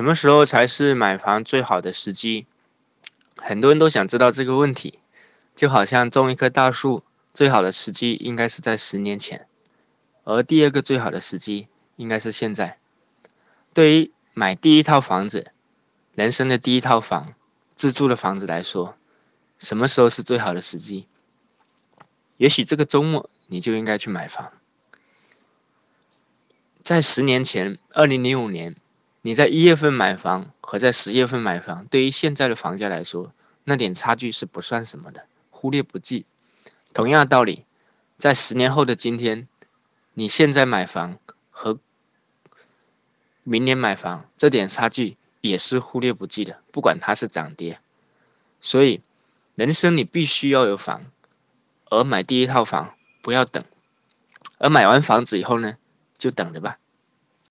什么时候才是买房最好的时机？很多人都想知道这个问题，就好像种一棵大树，最好的时机应该是在十年前，而第二个最好的时机应该是现在。对于买第一套房子，人生的第一套房，自住的房子来说，什么时候是最好的时机？也许这个周末你就应该去买房。在十年前，二零零五年。你在一月份买房和在十月份买房，对于现在的房价来说，那点差距是不算什么的，忽略不计。同样的道理，在十年后的今天，你现在买房和明年买房这点差距也是忽略不计的，不管它是涨跌。所以，人生你必须要有房，而买第一套房不要等，而买完房子以后呢，就等着吧。